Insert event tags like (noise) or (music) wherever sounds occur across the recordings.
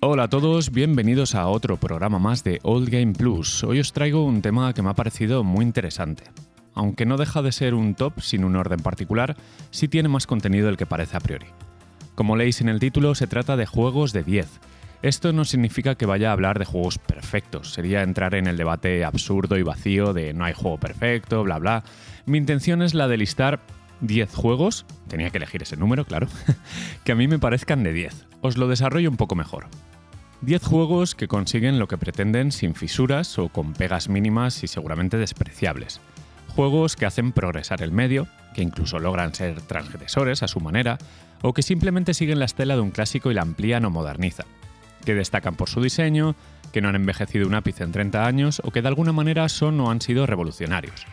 Hola a todos, bienvenidos a otro programa más de Old Game Plus. Hoy os traigo un tema que me ha parecido muy interesante. Aunque no deja de ser un top sin un orden particular, sí tiene más contenido del que parece a priori. Como leéis en el título, se trata de juegos de 10. Esto no significa que vaya a hablar de juegos perfectos, sería entrar en el debate absurdo y vacío de no hay juego perfecto, bla bla. Mi intención es la de listar 10 juegos, tenía que elegir ese número, claro, (laughs) que a mí me parezcan de 10. Os lo desarrollo un poco mejor. 10 juegos que consiguen lo que pretenden sin fisuras o con pegas mínimas y seguramente despreciables. Juegos que hacen progresar el medio, que incluso logran ser transgresores a su manera, o que simplemente siguen la estela de un clásico y la amplían o modernizan. Que destacan por su diseño, que no han envejecido un ápice en 30 años o que de alguna manera son o han sido revolucionarios.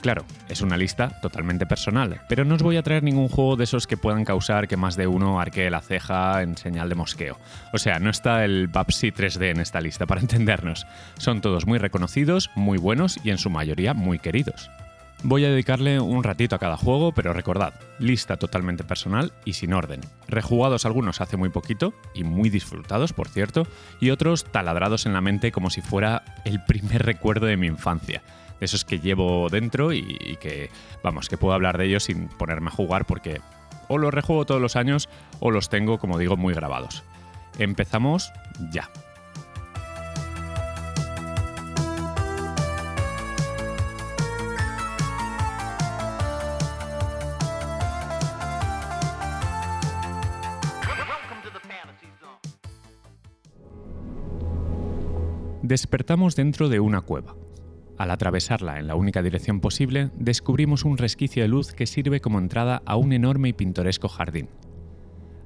Claro, es una lista totalmente personal, pero no os voy a traer ningún juego de esos que puedan causar que más de uno arquee la ceja en señal de mosqueo. O sea, no está el Babsy 3D en esta lista, para (laughs) entendernos. Son todos muy reconocidos, muy buenos y en su mayoría muy queridos. Voy a dedicarle un ratito a cada juego, pero recordad, lista totalmente personal y sin orden. Rejugados algunos hace muy poquito, y muy disfrutados, por cierto, y otros taladrados en la mente como si fuera el primer recuerdo de mi infancia esos que llevo dentro y, que, vamos, que puedo hablar de ellos sin ponerme a jugar porque o los rejuego todos los años o los tengo, como digo, muy grabados. Empezamos ya. Despertamos dentro de una cueva al atravesarla en la única dirección posible, descubrimos un resquicio de luz que sirve como entrada a un enorme y pintoresco jardín.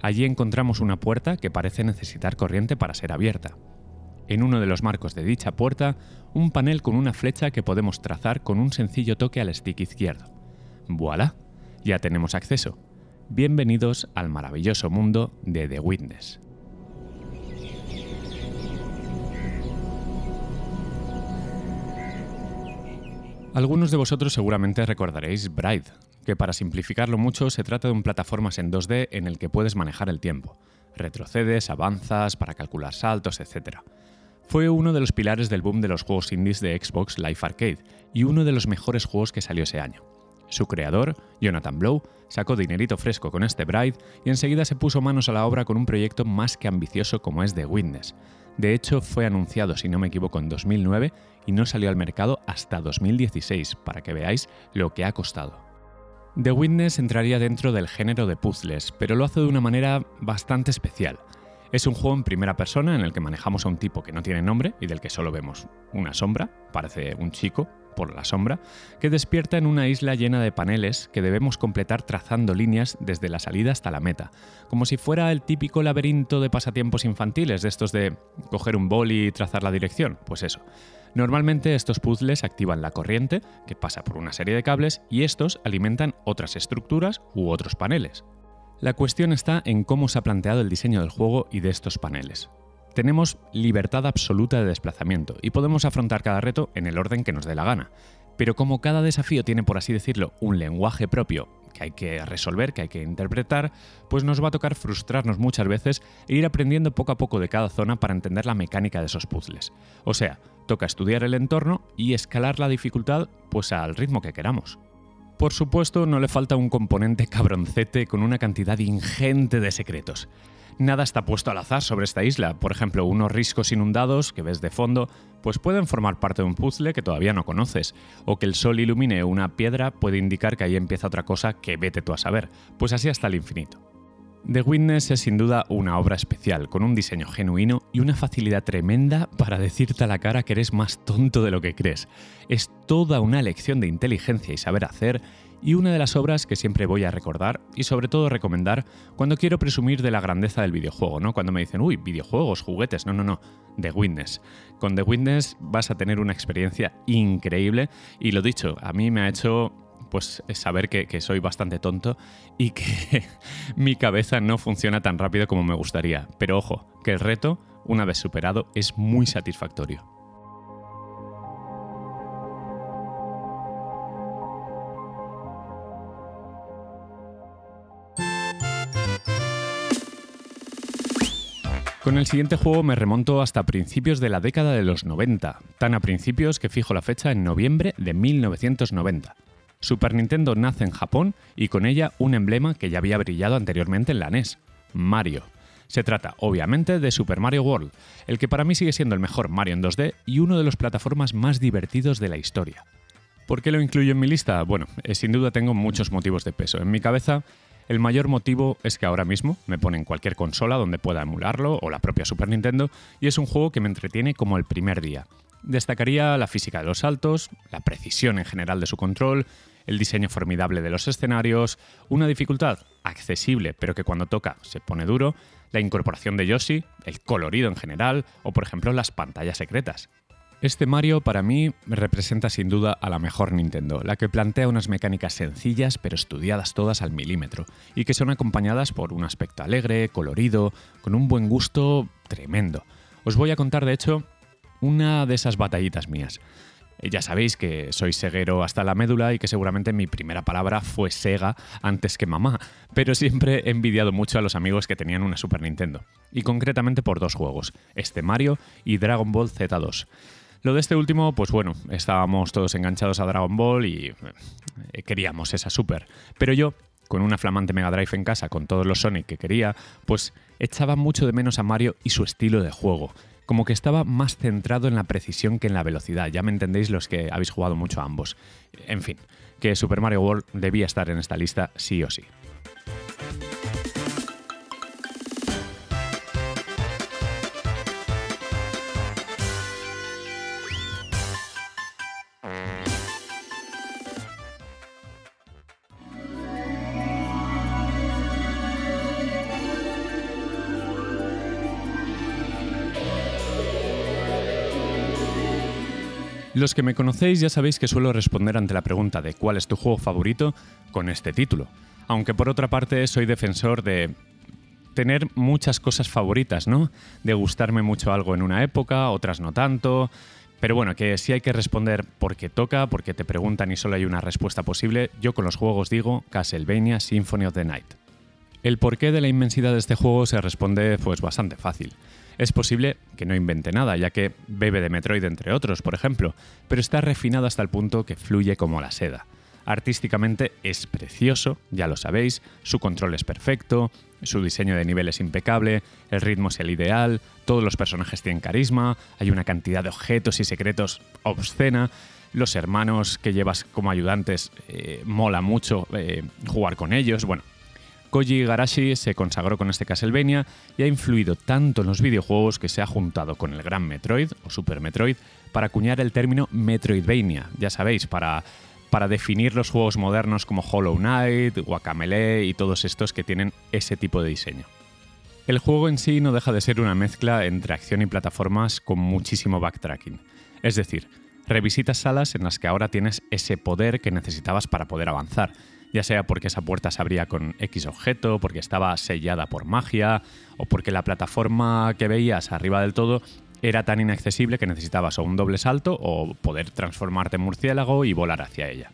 Allí encontramos una puerta que parece necesitar corriente para ser abierta. En uno de los marcos de dicha puerta, un panel con una flecha que podemos trazar con un sencillo toque al stick izquierdo. ¡Voilà! Ya tenemos acceso. Bienvenidos al maravilloso mundo de The Witness. Algunos de vosotros seguramente recordaréis Bride, que para simplificarlo mucho se trata de un plataformas en 2D en el que puedes manejar el tiempo. Retrocedes, avanzas, para calcular saltos, etc. Fue uno de los pilares del boom de los juegos indies de Xbox Live Arcade y uno de los mejores juegos que salió ese año. Su creador, Jonathan Blow, sacó dinerito fresco con este Bride y enseguida se puso manos a la obra con un proyecto más que ambicioso como es The Witness, de hecho, fue anunciado, si no me equivoco, en 2009 y no salió al mercado hasta 2016, para que veáis lo que ha costado. The Witness entraría dentro del género de puzzles, pero lo hace de una manera bastante especial. Es un juego en primera persona en el que manejamos a un tipo que no tiene nombre y del que solo vemos una sombra, parece un chico, por la sombra, que despierta en una isla llena de paneles que debemos completar trazando líneas desde la salida hasta la meta, como si fuera el típico laberinto de pasatiempos infantiles, de estos de coger un boli y trazar la dirección, pues eso. Normalmente estos puzzles activan la corriente, que pasa por una serie de cables, y estos alimentan otras estructuras u otros paneles. La cuestión está en cómo se ha planteado el diseño del juego y de estos paneles. Tenemos libertad absoluta de desplazamiento y podemos afrontar cada reto en el orden que nos dé la gana. Pero como cada desafío tiene, por así decirlo, un lenguaje propio que hay que resolver, que hay que interpretar, pues nos va a tocar frustrarnos muchas veces e ir aprendiendo poco a poco de cada zona para entender la mecánica de esos puzzles. O sea, toca estudiar el entorno y escalar la dificultad pues al ritmo que queramos. Por supuesto, no le falta un componente cabroncete con una cantidad ingente de secretos nada está puesto al azar sobre esta isla. Por ejemplo, unos riscos inundados que ves de fondo, pues pueden formar parte de un puzzle que todavía no conoces, o que el sol ilumine una piedra puede indicar que ahí empieza otra cosa que vete tú a saber, pues así hasta el infinito. The Witness es sin duda una obra especial, con un diseño genuino y una facilidad tremenda para decirte a la cara que eres más tonto de lo que crees. Es toda una lección de inteligencia y saber hacer y una de las obras que siempre voy a recordar y sobre todo recomendar cuando quiero presumir de la grandeza del videojuego, ¿no? Cuando me dicen, uy, videojuegos, juguetes, no, no, no, The Witness. Con The Witness vas a tener una experiencia increíble y lo dicho, a mí me ha hecho pues saber que, que, soy bastante tonto y que (laughs) mi cabeza no funciona tan rápido como me gustaría. Pero ojo, que el reto, una vez superado, es muy satisfactorio. Con el siguiente juego me remonto hasta principios de la década de los 90, tan a principios que fijo la fecha en noviembre de 1990. Super Nintendo nace en Japón y con ella un emblema que ya había brillado anteriormente en la NES, Mario. Se trata, obviamente, de Super Mario World, el que para mí sigue siendo el mejor Mario en 2D y uno de los plataformas más divertidos de la historia. ¿Por qué lo incluyo en mi lista? Bueno, eh, sin duda tengo muchos motivos de peso. En mi cabeza el mayor motivo es que ahora mismo me ponen cualquier consola donde pueda emularlo o la propia Super Nintendo y es un juego que me entretiene como el primer día. Destacaría la física de los saltos, la precisión en general de su control, el diseño formidable de los escenarios, una dificultad accesible pero que cuando toca se pone duro, la incorporación de Yoshi, el colorido en general o por ejemplo las pantallas secretas. Este Mario para mí representa sin duda a la mejor Nintendo, la que plantea unas mecánicas sencillas pero estudiadas todas al milímetro, y que son acompañadas por un aspecto alegre, colorido, con un buen gusto tremendo. Os voy a contar de hecho una de esas batallitas mías. Eh, ya sabéis que soy seguero hasta la médula y que seguramente mi primera palabra fue Sega antes que mamá, pero siempre he envidiado mucho a los amigos que tenían una Super Nintendo, y concretamente por dos juegos, este Mario y Dragon Ball Z2. Lo de este último, pues bueno, estábamos todos enganchados a Dragon Ball y eh, queríamos esa Super. Pero yo, con una flamante Mega Drive en casa, con todos los Sonic que quería, pues echaba mucho de menos a Mario y su estilo de juego. Como que estaba más centrado en la precisión que en la velocidad. Ya me entendéis los que habéis jugado mucho a ambos. En fin, que Super Mario World debía estar en esta lista sí o sí. Los que me conocéis ya sabéis que suelo responder ante la pregunta de cuál es tu juego favorito con este título. Aunque por otra parte soy defensor de tener muchas cosas favoritas, ¿no? De gustarme mucho algo en una época, otras no tanto. Pero bueno, que si hay que responder porque toca, porque te preguntan y solo hay una respuesta posible, yo con los juegos digo Castlevania Symphony of the Night. El porqué de la inmensidad de este juego se responde pues bastante fácil. Es posible que no invente nada, ya que bebe de Metroid entre otros, por ejemplo, pero está refinado hasta el punto que fluye como la seda. Artísticamente es precioso, ya lo sabéis, su control es perfecto, su diseño de nivel es impecable, el ritmo es el ideal, todos los personajes tienen carisma, hay una cantidad de objetos y secretos obscena, los hermanos que llevas como ayudantes eh, mola mucho eh, jugar con ellos, bueno, Koji Igarashi se consagró con este Castlevania y ha influido tanto en los videojuegos que se ha juntado con el Gran Metroid o Super Metroid para acuñar el término Metroidvania, ya sabéis, para, para definir los juegos modernos como Hollow Knight, Guacamele y todos estos que tienen ese tipo de diseño. El juego en sí no deja de ser una mezcla entre acción y plataformas con muchísimo backtracking. Es decir, revisitas salas en las que ahora tienes ese poder que necesitabas para poder avanzar, ya sea porque esa puerta se abría con X objeto, porque estaba sellada por magia, o porque la plataforma que veías arriba del todo era tan inaccesible que necesitabas o un doble salto o poder transformarte en murciélago y volar hacia ella.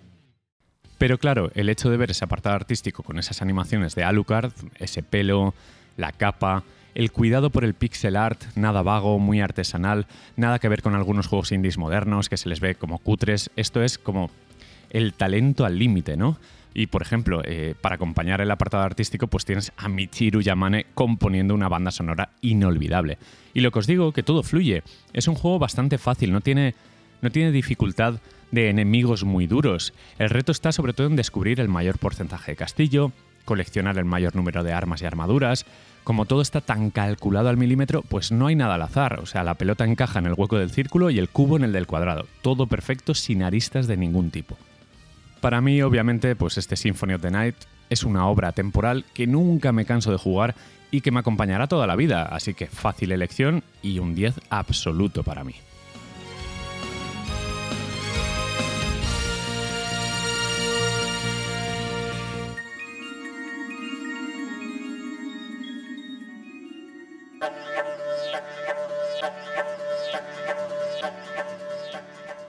Pero claro, el hecho de ver ese apartado artístico con esas animaciones de Alucard, ese pelo, la capa, el cuidado por el pixel art, nada vago, muy artesanal, nada que ver con algunos juegos indies modernos que se les ve como cutres, esto es como el talento al límite, ¿no? Y por ejemplo, eh, para acompañar el apartado artístico, pues tienes a Michiru Yamane componiendo una banda sonora inolvidable. Y lo que os digo, que todo fluye. Es un juego bastante fácil, no tiene, no tiene dificultad de enemigos muy duros. El reto está sobre todo en descubrir el mayor porcentaje de castillo, coleccionar el mayor número de armas y armaduras. Como todo está tan calculado al milímetro, pues no hay nada al azar. O sea, la pelota encaja en el hueco del círculo y el cubo en el del cuadrado. Todo perfecto sin aristas de ningún tipo. Para mí, obviamente, pues este Symphony of the Night es una obra temporal que nunca me canso de jugar y que me acompañará toda la vida, así que fácil elección y un 10 absoluto para mí.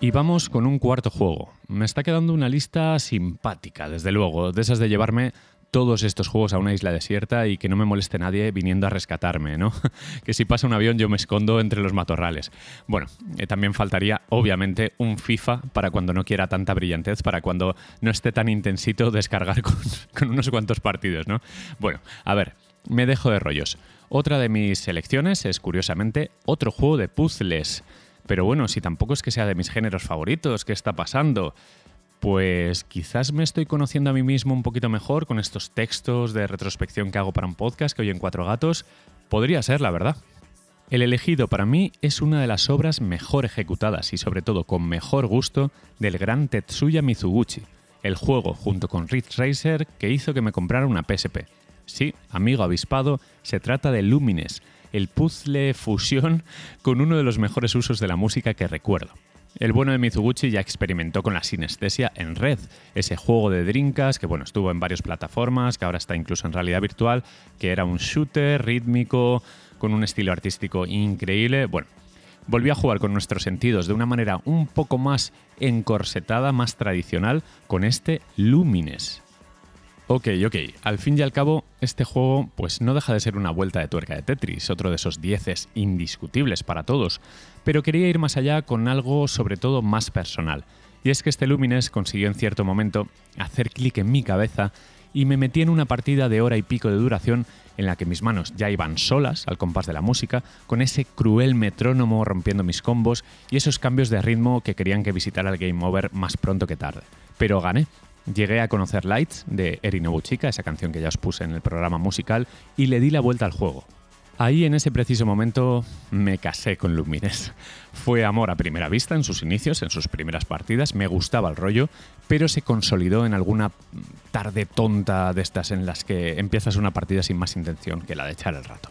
Y vamos con un cuarto juego. Me está quedando una lista simpática, desde luego, de esas de llevarme todos estos juegos a una isla desierta y que no me moleste nadie viniendo a rescatarme, ¿no? (laughs) que si pasa un avión yo me escondo entre los matorrales. Bueno, eh, también faltaría, obviamente, un FIFA para cuando no quiera tanta brillantez, para cuando no esté tan intensito descargar (laughs) con, con unos cuantos partidos, ¿no? Bueno, a ver, me dejo de rollos. Otra de mis selecciones es, curiosamente, otro juego de puzzles. Pero bueno, si tampoco es que sea de mis géneros favoritos, ¿qué está pasando? Pues quizás me estoy conociendo a mí mismo un poquito mejor con estos textos de retrospección que hago para un podcast que hoy en Cuatro Gatos. Podría ser, la verdad. El elegido para mí es una de las obras mejor ejecutadas y sobre todo con mejor gusto del gran Tetsuya Mizuguchi, el juego junto con Ridge Racer que hizo que me comprara una PSP. Sí, amigo avispado, se trata de Lumines, el puzzle fusión con uno de los mejores usos de la música que recuerdo. El bueno de Mizuguchi ya experimentó con la sinestesia en red, ese juego de drinkas que bueno, estuvo en varias plataformas, que ahora está incluso en realidad virtual, que era un shooter rítmico con un estilo artístico increíble. Bueno, volvió a jugar con nuestros sentidos de una manera un poco más encorsetada, más tradicional, con este Lumines. Ok, ok. Al fin y al cabo, este juego pues no deja de ser una vuelta de tuerca de Tetris, otro de esos dieces indiscutibles para todos, pero quería ir más allá con algo sobre todo más personal. Y es que este Lumines consiguió en cierto momento hacer clic en mi cabeza y me metí en una partida de hora y pico de duración en la que mis manos ya iban solas al compás de la música, con ese cruel metrónomo rompiendo mis combos y esos cambios de ritmo que querían que visitara el Game Over más pronto que tarde. Pero gané, Llegué a conocer Lights de Eri Nobuchika, esa canción que ya os puse en el programa musical, y le di la vuelta al juego. Ahí en ese preciso momento me casé con Lumines. (laughs) Fue amor a primera vista en sus inicios, en sus primeras partidas, me gustaba el rollo, pero se consolidó en alguna tarde tonta de estas en las que empiezas una partida sin más intención que la de echar el rato.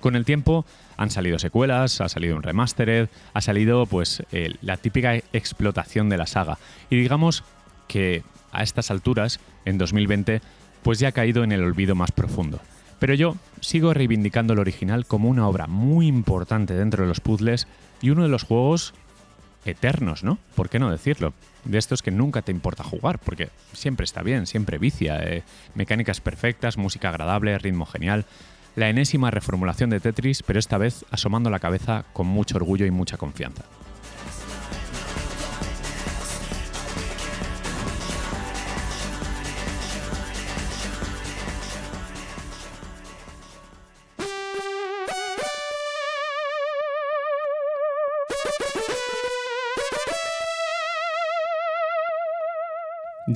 Con el tiempo han salido secuelas, ha salido un remastered, ha salido pues la típica explotación de la saga. Y digamos que a estas alturas, en 2020, pues ya ha caído en el olvido más profundo. Pero yo sigo reivindicando el original como una obra muy importante dentro de los puzzles y uno de los juegos eternos, ¿no? ¿Por qué no decirlo? De estos que nunca te importa jugar, porque siempre está bien, siempre vicia. Eh, mecánicas perfectas, música agradable, ritmo genial. La enésima reformulación de Tetris, pero esta vez asomando la cabeza con mucho orgullo y mucha confianza.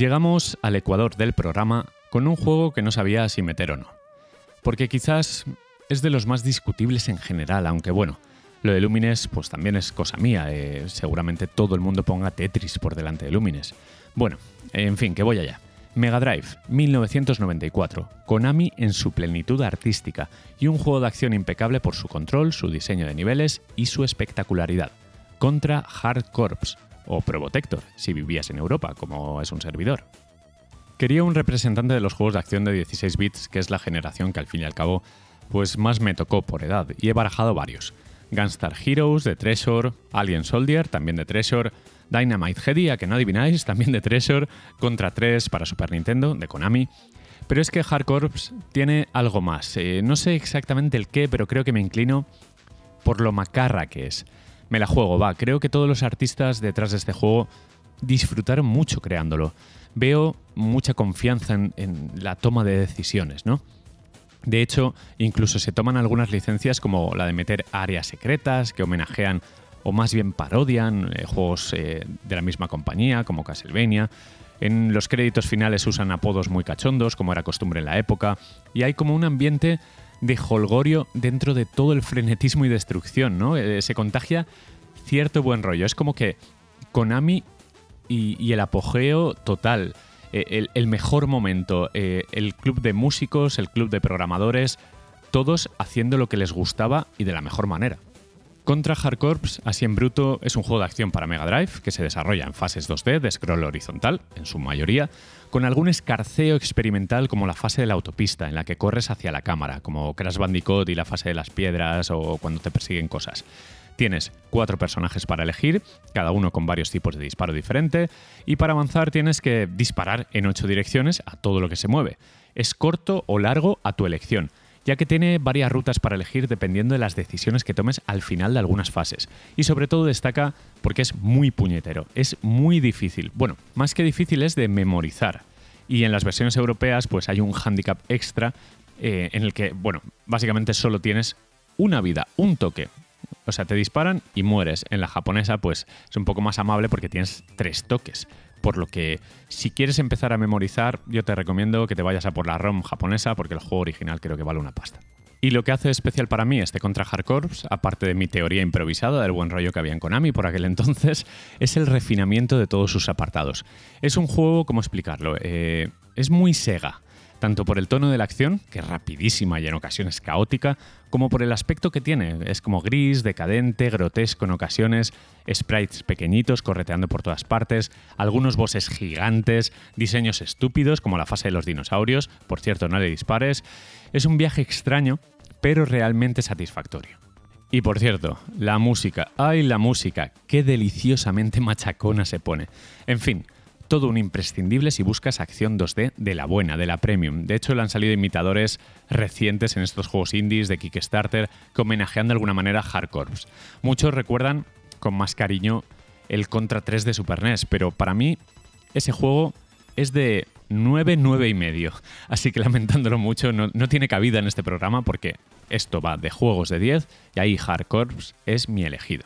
Llegamos al ecuador del programa con un juego que no sabía si meter o no. Porque quizás es de los más discutibles en general, aunque bueno, lo de Lumines pues también es cosa mía, eh, seguramente todo el mundo ponga Tetris por delante de Lumines. Bueno, en fin, que voy allá. Mega Drive, 1994, Konami en su plenitud artística y un juego de acción impecable por su control, su diseño de niveles y su espectacularidad. Contra Hard Corps, o Probotector, si vivías en Europa, como es un servidor. Quería un representante de los juegos de acción de 16 bits, que es la generación que al fin y al cabo pues más me tocó por edad, y he barajado varios. Gunstar Heroes de Treasure, Alien Soldier también de Treasure, Dynamite Heady, a que no adivináis, también de Treasure, Contra 3 para Super Nintendo, de Konami. Pero es que Hard Corps tiene algo más. Eh, no sé exactamente el qué, pero creo que me inclino por lo macarra que es me la juego, va. Creo que todos los artistas detrás de este juego disfrutaron mucho creándolo. Veo mucha confianza en, la toma de decisiones, ¿no? De hecho, incluso se toman algunas licencias como la de meter áreas secretas que homenajean o más bien parodian eh, juegos eh, de la misma compañía, como Castlevania. En los créditos finales usan apodos muy cachondos, como era costumbre en la época, y hay como un ambiente de holgorio dentro de todo el frenetismo y destrucción, ¿no? Eh, se contagia cierto buen rollo. Es como que Konami y, el apogeo total, eh, el, mejor momento, eh, el club de músicos, el club de programadores, todos haciendo lo que les gustaba y de la mejor manera. Contra Hard Corps, así en bruto, es un juego de acción para Mega Drive que se desarrolla en fases 2D de scroll horizontal, en su mayoría, con algún escarceo experimental como la fase de la autopista en la que corres hacia la cámara, como Crash Bandicoot y la fase de las piedras o cuando te persiguen cosas. Tienes cuatro personajes para elegir, cada uno con varios tipos de disparo diferente, y para avanzar tienes que disparar en ocho direcciones a todo lo que se mueve. Es corto o largo a tu elección, ya que tiene varias rutas para elegir dependiendo de las decisiones que tomes al final de algunas fases. Y sobre todo destaca porque es muy puñetero, es muy difícil. Bueno, más que difícil es de memorizar. Y en las versiones europeas pues hay un handicap extra eh, en el que, bueno, básicamente solo tienes una vida, un toque. O sea, te disparan y mueres. En la japonesa, pues es un poco más amable porque tienes tres toques. Por lo que, si quieres empezar a memorizar, yo te recomiendo que te vayas a por la ROM japonesa porque el juego original creo que vale una pasta. Y lo que hace especial para mí este Contra Hard Corps, aparte de mi teoría improvisada del buen rollo que había en Konami por aquel entonces, (laughs) es el refinamiento de todos sus apartados. Es un juego, ¿cómo explicarlo? Eh, es muy Sega tanto por el tono de la acción, que es rapidísima y en ocasiones caótica, como por el aspecto que tiene. Es como gris, decadente, grotesco en ocasiones, sprites pequeñitos correteando por todas partes, algunos bosses gigantes, diseños estúpidos como la fase de los dinosaurios, por cierto no le dispares. Es un viaje extraño, pero realmente satisfactorio. Y por cierto, la música, ay la música, qué deliciosamente machacona se pone. En fin, todo un imprescindible si buscas acción 2D de la buena, de la premium. De hecho, le han salido imitadores recientes en estos juegos indies de Kickstarter que homenajean de alguna manera Hardcore. Muchos recuerdan con más cariño el Contra 3 de Super NES, pero para mí ese juego es de 9, 9 y medio. Así que lamentándolo mucho, no, tiene cabida en este programa porque esto va de juegos de 10 y ahí Hardcore es mi elegido.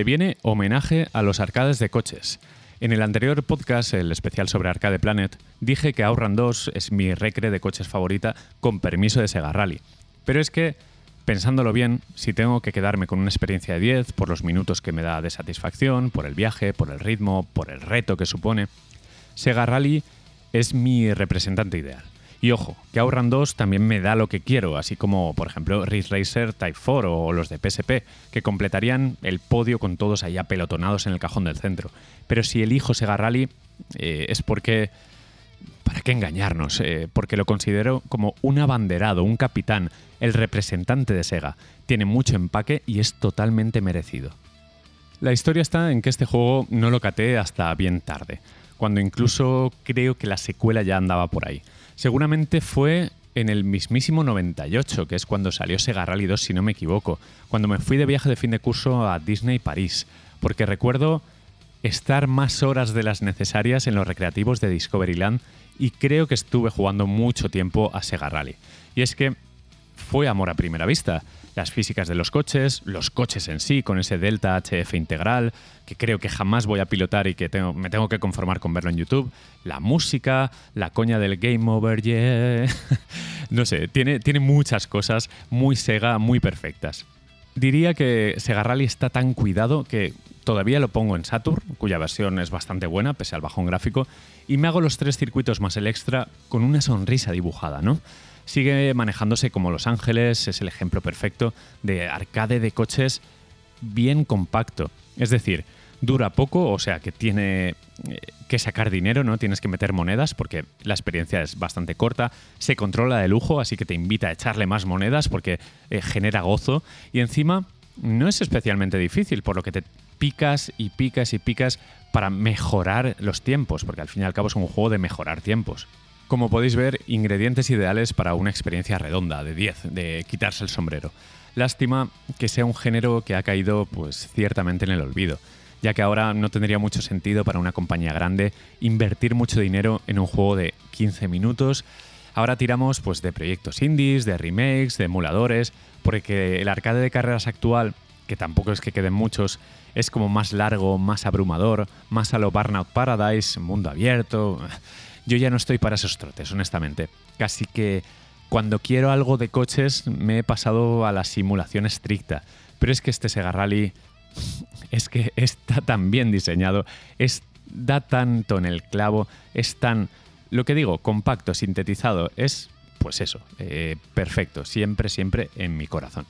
Se viene homenaje a los arcades de coches. En el anterior podcast, el especial sobre Arcade Planet, dije que Outrun 2 es mi recre de coches favorita con permiso de Sega Rally. Pero es que, pensándolo bien, si tengo que quedarme con una experiencia de 10 por los minutos que me da de satisfacción, por el viaje, por el ritmo, por el reto que supone, Sega Rally es mi representante ideal. Y ojo, que Outrun 2 también me da lo que quiero, así como, por ejemplo, Ridge Racer Type 4 o los de PSP, que completarían el podio con todos ahí apelotonados en el cajón del centro. Pero si elijo Sega Rally eh, es porque... ¿Para qué engañarnos? Eh, porque lo considero como un abanderado, un capitán, el representante de Sega. Tiene mucho empaque y es totalmente merecido. La historia está en que este juego no lo caté hasta bien tarde, cuando incluso creo que la secuela ya andaba por ahí. Seguramente fue en el mismísimo 98, que es cuando salió Sega Rally 2, si no me equivoco, cuando me fui de viaje de fin de curso a Disney París, porque recuerdo estar más horas de las necesarias en los recreativos de Discoveryland y creo que estuve jugando mucho tiempo a Sega Rally. Y es que fue amor a primera vista las físicas de los coches, los coches en sí, con ese Delta HF integral, que creo que jamás voy a pilotar y que tengo, me tengo que conformar con verlo en YouTube, la música, la coña del Game Over, yeah. (laughs) no sé, tiene, tiene muchas cosas muy Sega, muy perfectas. Diría que Sega Rally está tan cuidado que todavía lo pongo en Saturn, cuya versión es bastante buena, pese al bajón gráfico, y me hago los tres circuitos más el extra con una sonrisa dibujada, ¿no? Sigue manejándose como Los Ángeles, es el ejemplo perfecto de arcade de coches bien compacto. Es decir, dura poco, o sea que tiene eh, que sacar dinero, ¿no? Tienes que meter monedas porque la experiencia es bastante corta. Se controla de lujo, así que te invita a echarle más monedas porque eh, genera gozo. Y encima no es especialmente difícil, por lo que te picas y picas y picas para mejorar los tiempos, porque al fin y al cabo es un juego de mejorar tiempos. Como podéis ver, ingredientes ideales para una experiencia redonda, de 10, de quitarse el sombrero. Lástima que sea un género que ha caído pues ciertamente en el olvido, ya que ahora no tendría mucho sentido para una compañía grande invertir mucho dinero en un juego de 15 minutos. Ahora tiramos pues de proyectos indies, de remakes, de emuladores, porque el arcade de carreras actual, que tampoco es que queden muchos, es como más largo, más abrumador, más a lo Burnout Paradise, mundo abierto yo ya no estoy para esos trotes, honestamente. Casi que cuando quiero algo de coches me he pasado a la simulación estricta. Pero es que este Sega Rally es que está tan bien diseñado, es, da tanto en el clavo, es tan, lo que digo, compacto, sintetizado, es pues eso, eh, perfecto, siempre, siempre en mi corazón.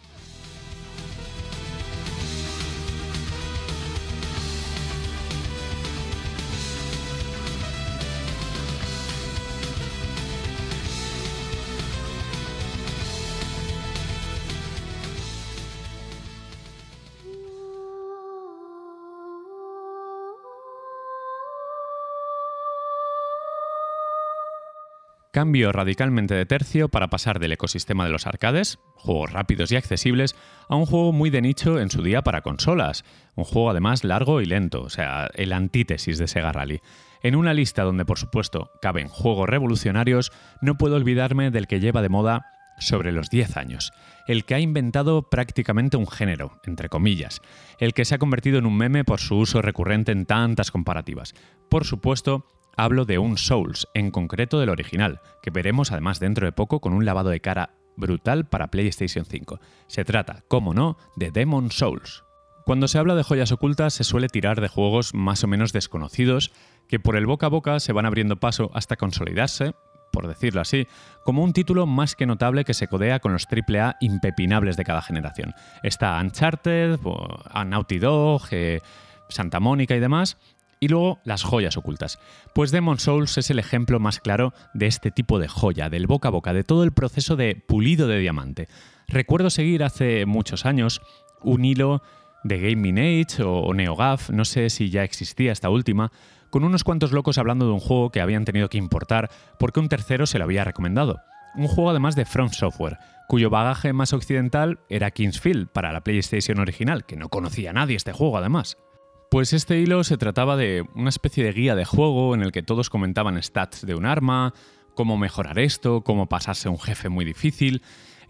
Cambio radicalmente de tercio para pasar del ecosistema de los arcades, juegos rápidos y accesibles, a un juego muy de nicho en su día para consolas. Un juego además largo y lento, o sea, el antítesis de Sega Rally. En una lista donde por supuesto caben juegos revolucionarios, no puedo olvidarme del que lleva de moda sobre los 10 años, el que ha inventado prácticamente un género, entre comillas, el que se ha convertido en un meme por su uso recurrente en tantas comparativas. Por supuesto, hablo de un Souls, en concreto del original, que veremos además dentro de poco con un lavado de cara brutal para PlayStation 5. Se trata, como no, de Demon Souls. Cuando se habla de joyas ocultas se suele tirar de juegos más o menos desconocidos que por el boca a boca se van abriendo paso hasta consolidarse, por decirlo así, como un título más que notable que se codea con los AAA impepinables de cada generación. Está Uncharted, Naughty Dog, eh, Santa Mónica y demás, y luego las joyas ocultas. Pues Demon Souls es el ejemplo más claro de este tipo de joya, del boca a boca, de todo el proceso de pulido de diamante. Recuerdo seguir hace muchos años un hilo de Gaming Age o NeoGAF, no sé si ya existía esta última, con unos cuantos locos hablando de un juego que habían tenido que importar porque un tercero se lo había recomendado. Un juego además de Front Software, cuyo bagaje más occidental era Kingsfield para la PlayStation original, que no conocía nadie este juego además. Pues este hilo se trataba de una especie de guía de juego en el que todos comentaban stats de un arma, cómo mejorar esto, cómo pasarse un jefe muy difícil,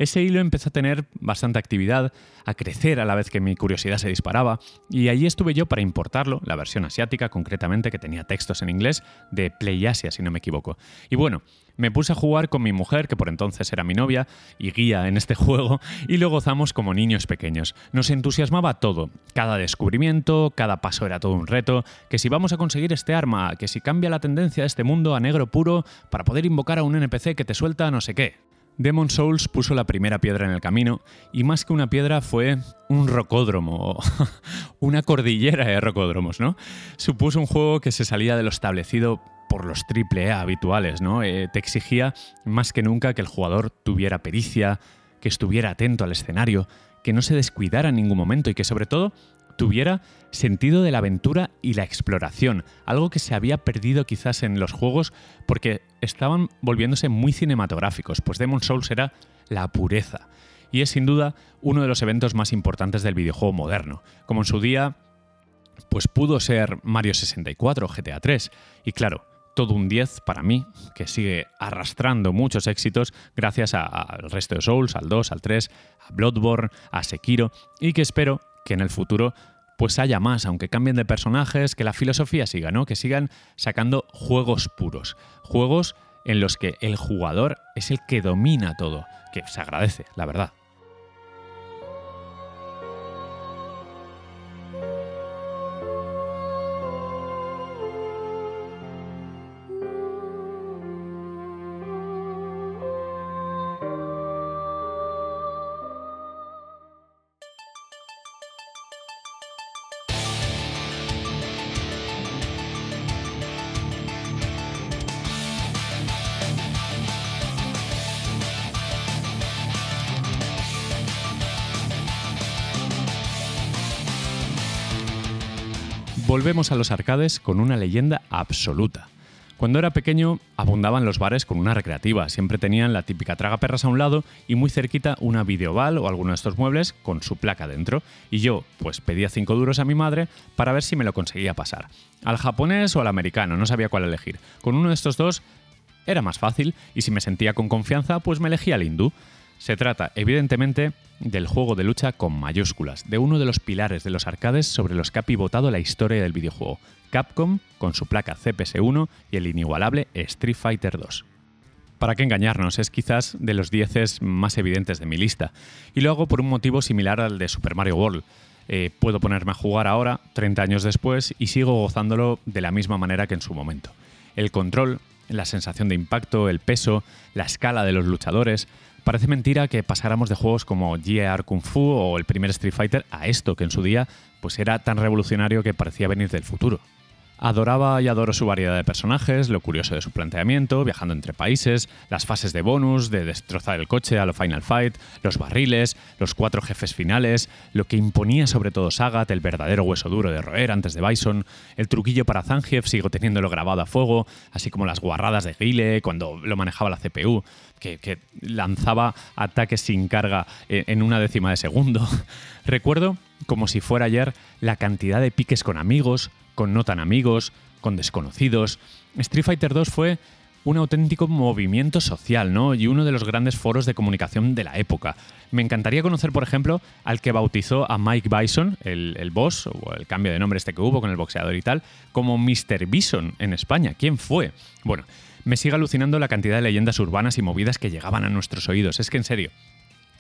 ese hilo empezó a tener bastante actividad, a crecer a la vez que mi curiosidad se disparaba, y allí estuve yo para importarlo, la versión asiática concretamente, que tenía textos en inglés, de PlayAsia, si no me equivoco. Y bueno, me puse a jugar con mi mujer, que por entonces era mi novia y guía en este (laughs) juego, y lo gozamos como niños pequeños. Nos entusiasmaba todo, cada descubrimiento, cada paso era todo un reto, que si vamos a conseguir este arma, que si cambia la tendencia de este mundo a negro puro para poder invocar a un NPC que te suelta no sé qué. Demon Souls puso la primera piedra en el camino y más que una piedra fue un rocódromo, (laughs) una cordillera de rocódromos, ¿no? Supuso un juego que se salía de lo establecido por los AAA habituales, ¿no? Eh, te exigía más que nunca que el jugador tuviera pericia, que estuviera atento al escenario, que no se descuidara en ningún momento y que sobre todo tuviera sentido de la aventura y la exploración, algo que se había perdido quizás en los juegos porque estaban volviéndose muy cinematográficos, pues Demon Souls era la pureza. Y es sin duda uno de los eventos más importantes del videojuego moderno, como en su día pues pudo ser Mario 64 o GTA 3. Y claro, todo un 10 para mí, que sigue arrastrando muchos éxitos gracias al resto de Souls, al 2, al 3, a Bloodborne, a Sekiro, y que espero que en el futuro pues haya más, aunque cambien de personajes, que la filosofía siga, ¿no? Que sigan sacando juegos puros, juegos en los que el jugador es el que domina todo, que se agradece, la verdad. Volvemos a los arcades con una leyenda absoluta. Cuando era pequeño abundaban los bares con una recreativa, siempre tenían la típica traga perras a un lado y muy cerquita una videoval o alguno de estos muebles con su placa dentro. Y yo, pues pedía 5 duros a mi madre para ver si me lo conseguía pasar. Al japonés o al americano, no sabía cuál elegir. Con uno de estos dos era más fácil y si me sentía con confianza, pues me elegía el hindú. Se trata, evidentemente, del juego de lucha con mayúsculas, de uno de los pilares de los arcades sobre los que ha pivotado la historia del videojuego, Capcom con su placa CPS-1 y el inigualable Street Fighter 2. Para qué engañarnos, es quizás de los 10 más evidentes de mi lista, y lo hago por un motivo similar al de Super Mario World. Eh, puedo ponerme a jugar ahora, 30 años después, y sigo gozándolo de la misma manera que en su momento. El control, la sensación de impacto, el peso, la escala de los luchadores, Parece mentira que pasáramos de juegos como GR Kung Fu o el primer Street Fighter a esto, que en su día pues era tan revolucionario que parecía venir del futuro. Adoraba y adoro su variedad de personajes, lo curioso de su planteamiento, viajando entre países, las fases de bonus, de destrozar el coche a lo Final Fight, los barriles, los cuatro jefes finales, lo que imponía sobre todo Sagat, el verdadero hueso duro de roer antes de Bison, el truquillo para Zangief, sigo teniéndolo grabado a fuego, así como las guarradas de Guile cuando lo manejaba la CPU, que, que lanzaba ataques sin carga en una décima de segundo. (laughs) Recuerdo, como si fuera ayer, la cantidad de piques con amigos, con no tan amigos, con desconocidos. Street Fighter 2 fue un auténtico movimiento social, ¿no? Y uno de los grandes foros de comunicación de la época. Me encantaría conocer, por ejemplo, al que bautizó a Mike Bison, el, el, boss, o el cambio de nombre este que hubo con el boxeador y tal, como Mr. Bison en España. ¿Quién fue? Bueno, me sigue alucinando la cantidad de leyendas urbanas y movidas que llegaban a nuestros oídos. Es que en serio,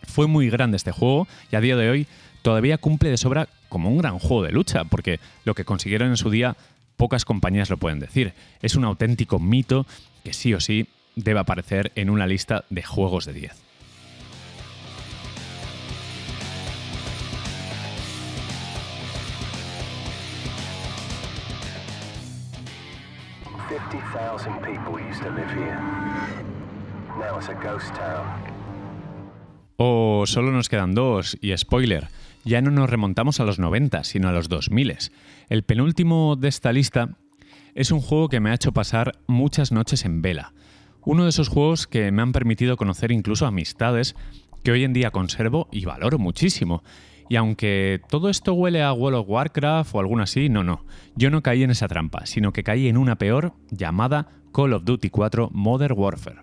fue muy grande este juego y a día de hoy todavía cumple de sobra como un gran juego de lucha, porque lo que consiguieron en su día pocas compañías lo pueden decir. Es un auténtico mito que sí o sí debe aparecer en una lista de juegos de 10. O solo nos quedan dos, y spoiler, ya no nos remontamos a los 90, sino a los 2000. El penúltimo de esta lista es un juego que me ha hecho pasar muchas noches en vela. Uno de esos juegos que me han permitido conocer incluso amistades que hoy en día conservo y valoro muchísimo. Y aunque todo esto huele a World of Warcraft o alguna así, no, no. Yo no caí en esa trampa, sino que caí en una peor llamada Call of Duty 4 Modern Warfare.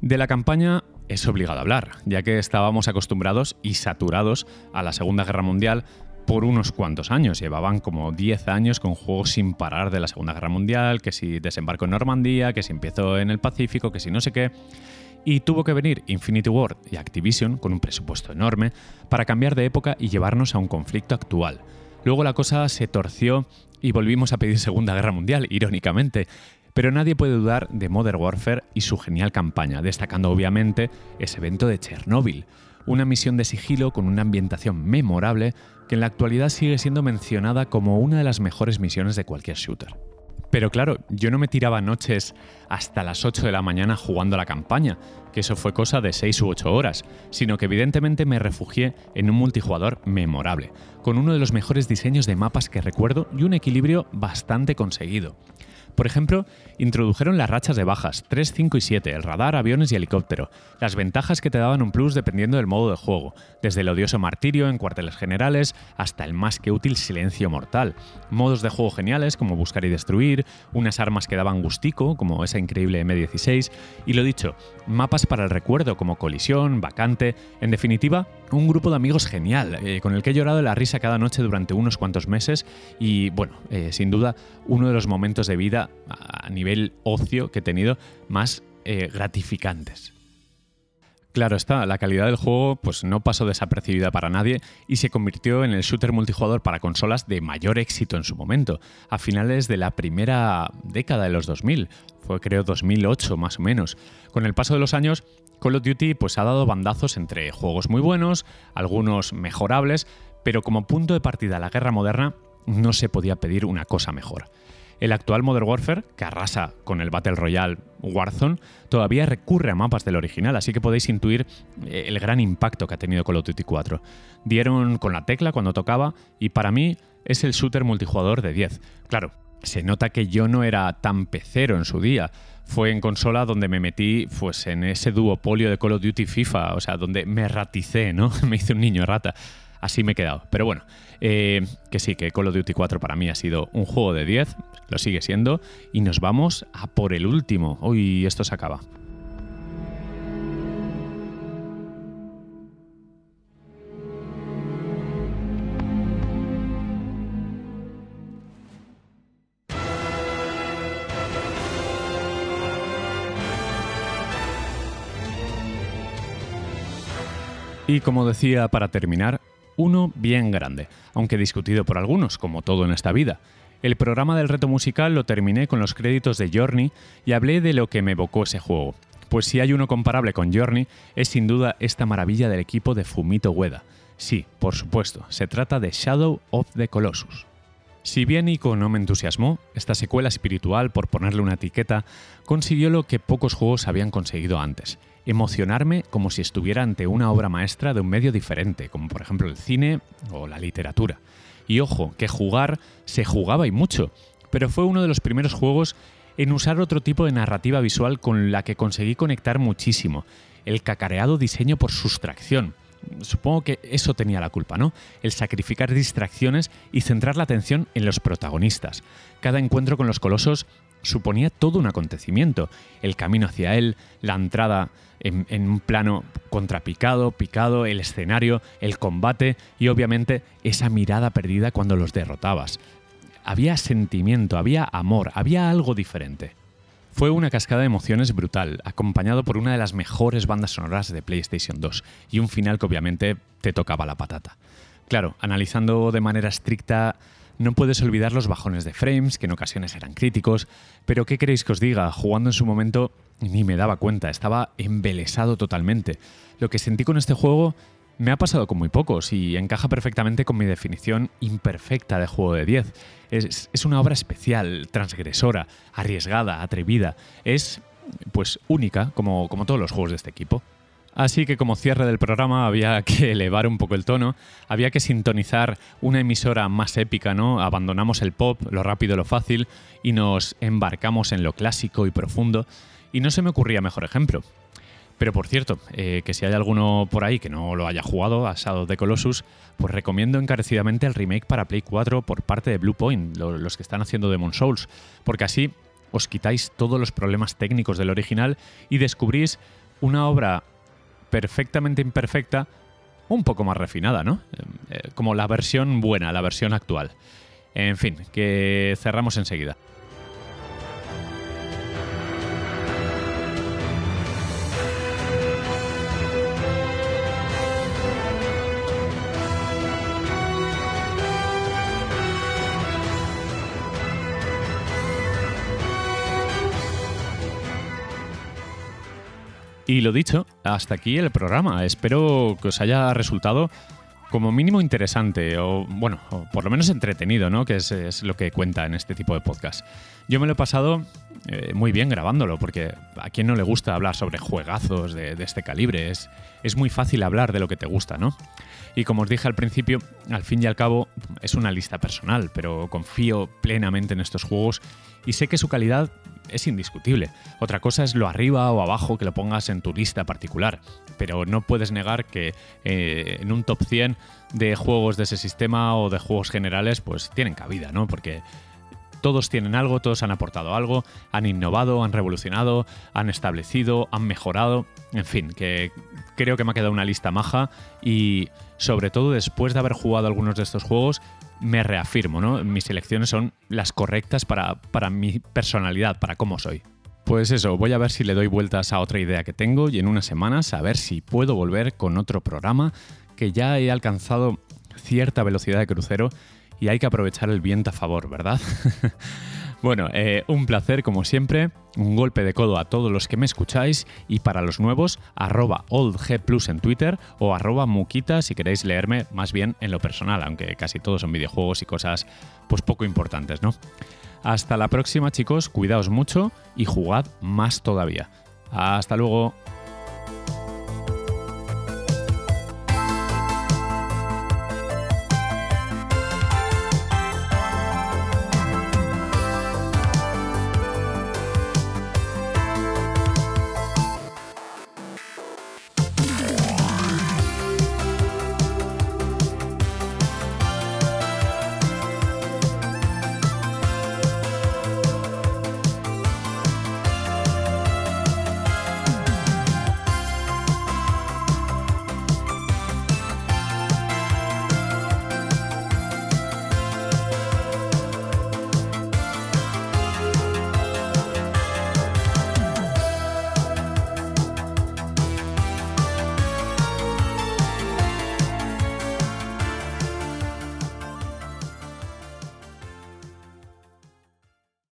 De la campaña es obligado hablar, ya que estábamos acostumbrados y saturados a la Segunda Guerra Mundial por unos cuantos años. Llevaban como 10 años con juegos sin parar de la Segunda Guerra Mundial, que si desembarco en Normandía, que si empiezo en el Pacífico, que si no sé qué. Y tuvo que venir Infinity Ward y Activision con un presupuesto enorme para cambiar de época y llevarnos a un conflicto actual. Luego la cosa se torció y volvimos a pedir Segunda Guerra Mundial, irónicamente. Pero nadie puede dudar de Modern Warfare y su genial campaña, destacando obviamente ese evento de Chernóbil, una misión de sigilo con una ambientación memorable que en la actualidad sigue siendo mencionada como una de las mejores misiones de cualquier shooter. Pero claro, yo no me tiraba noches hasta las 8 de la mañana jugando la campaña, que eso fue cosa de 6 u 8 horas, sino que evidentemente me refugié en un multijugador memorable, con uno de los mejores diseños de mapas que recuerdo y un equilibrio bastante conseguido. Por ejemplo, introdujeron las rachas de bajas 3, 5 y 7, el radar, aviones y helicóptero, las ventajas que te daban un plus dependiendo del modo de juego, desde el odioso martirio en cuarteles generales hasta el más que útil silencio mortal, modos de juego geniales como buscar y destruir, unas armas que daban gustico como esa increíble M16 y lo dicho, mapas para el recuerdo como colisión, vacante, en definitiva, un grupo de amigos genial, eh, con el que he llorado la risa cada noche durante unos cuantos meses y bueno, eh, sin duda uno de los momentos de vida a nivel ocio que he tenido más eh, gratificantes. Claro está, la calidad del juego pues no pasó desapercibida para nadie y se convirtió en el shooter multijugador para consolas de mayor éxito en su momento, a finales de la primera década de los 2000, fue creo 2008 más o menos. Con el paso de los años, Call of Duty pues ha dado bandazos entre juegos muy buenos, algunos mejorables, pero como punto de partida a la guerra moderna no se podía pedir una cosa mejor. El actual Modern Warfare, que arrasa con el Battle Royale Warzone, todavía recurre a mapas del original, así que podéis intuir eh, el gran impacto que ha tenido Call of Duty 4. Dieron con la tecla cuando tocaba y para mí es el shooter multijugador de 10. Claro, se nota que yo no era tan pecero en su día. Fue en consola donde me metí pues, en ese duopolio de Call of Duty FIFA, o sea, donde me raticé, ¿no? (laughs) me hice un niño rata así me he quedado. Pero bueno, eh, que sí, que Call of Duty 4 para mí ha sido un juego de 10, lo sigue siendo, y nos vamos a por el último. Uy, esto se acaba. Y como decía, para terminar, uno bien grande, aunque discutido por algunos, como todo en esta vida. El programa del reto musical lo terminé con los créditos de Journey y hablé de lo que me evocó ese juego. Pues si hay uno comparable con Journey, es sin duda esta maravilla del equipo de Fumito Ueda. Sí, por supuesto, se trata de Shadow of the Colossus. Si bien Ico no me entusiasmó, esta secuela espiritual, por ponerle una etiqueta, consiguió lo que pocos juegos habían conseguido antes, emocionarme como si estuviera ante una obra maestra de un medio diferente, como por ejemplo el cine o la literatura. Y ojo, que jugar se jugaba y mucho, pero fue uno de los primeros juegos en usar otro tipo de narrativa visual con la que conseguí conectar muchísimo, el cacareado diseño por sustracción supongo que eso tenía la culpa, ¿no? El sacrificar distracciones y centrar la atención en los protagonistas. Cada encuentro con los colosos suponía todo un acontecimiento. El camino hacia él, la entrada en, un plano contrapicado, picado, el escenario, el combate y obviamente esa mirada perdida cuando los derrotabas. Había sentimiento, había amor, había algo diferente. Fue una cascada de emociones brutal, acompañado por una de las mejores bandas sonoras de PlayStation 2 y un final que obviamente te tocaba la patata. Claro, analizando de manera estricta, no puedes olvidar los bajones de frames, que en ocasiones eran críticos, pero ¿qué queréis que os diga? Jugando en su momento ni me daba cuenta, estaba embelesado totalmente. Lo que sentí con este juego me ha pasado con muy pocos y encaja perfectamente con mi definición imperfecta de juego de 10. Es, una obra especial, transgresora, arriesgada, atrevida. Es, pues, única, como, como todos los juegos de este equipo. Así que como cierre del programa había que (laughs) elevar un poco el tono, había que sintonizar una emisora más épica, ¿no? Abandonamos el pop, lo rápido, lo fácil, y nos embarcamos en lo clásico y profundo. Y no se me ocurría mejor ejemplo. Pero por cierto, eh, que si hay alguno por ahí que no lo haya jugado a Shadow the Colossus, pues recomiendo encarecidamente el remake para Play 4 por parte de Bluepoint, los que están haciendo Demon Souls, porque así os quitáis todos los problemas técnicos del original y descubrís una obra perfectamente imperfecta, un poco más refinada, ¿no? Eh, como la versión buena, la versión actual. En fin, que cerramos enseguida. Y lo dicho, hasta aquí el programa. Espero que os haya resultado como mínimo interesante o, bueno, por lo menos entretenido, ¿no? Que es, lo que cuenta en este tipo de podcast. Yo me lo he pasado eh, muy bien grabándolo, porque a quien no le gusta hablar sobre juegazos de, de, este calibre, es, es muy fácil hablar de lo que te gusta, ¿no? Y como os dije al principio, al fin y al cabo es una lista personal, pero confío plenamente en estos juegos y sé que su calidad es indiscutible. Otra cosa es lo arriba o abajo que lo pongas en tu lista particular, pero no puedes negar que eh, en un top 100 de juegos de ese sistema o de juegos generales, pues tienen cabida, ¿no? Porque todos tienen algo, todos han aportado algo, han innovado, han revolucionado, han establecido, han mejorado, en fin, que creo que me ha quedado una lista maja y sobre todo después de haber jugado algunos de estos juegos, me reafirmo, ¿no? Mis elecciones son las correctas para, para mi personalidad, para cómo soy. Pues eso, voy a ver si le doy vueltas a otra idea que tengo y en unas semanas a ver si puedo volver con otro programa que ya he alcanzado cierta velocidad de crucero y hay que aprovechar el viento a favor, ¿verdad? (laughs) Bueno, eh, un placer como siempre, un golpe de codo a todos los que me escucháis y para los nuevos, arroba oldgplus en Twitter o arroba muquita si queréis leerme más bien en lo personal, aunque casi todos son videojuegos y cosas pues poco importantes, ¿no? Hasta la próxima chicos, cuidaos mucho y jugad más todavía. Hasta luego.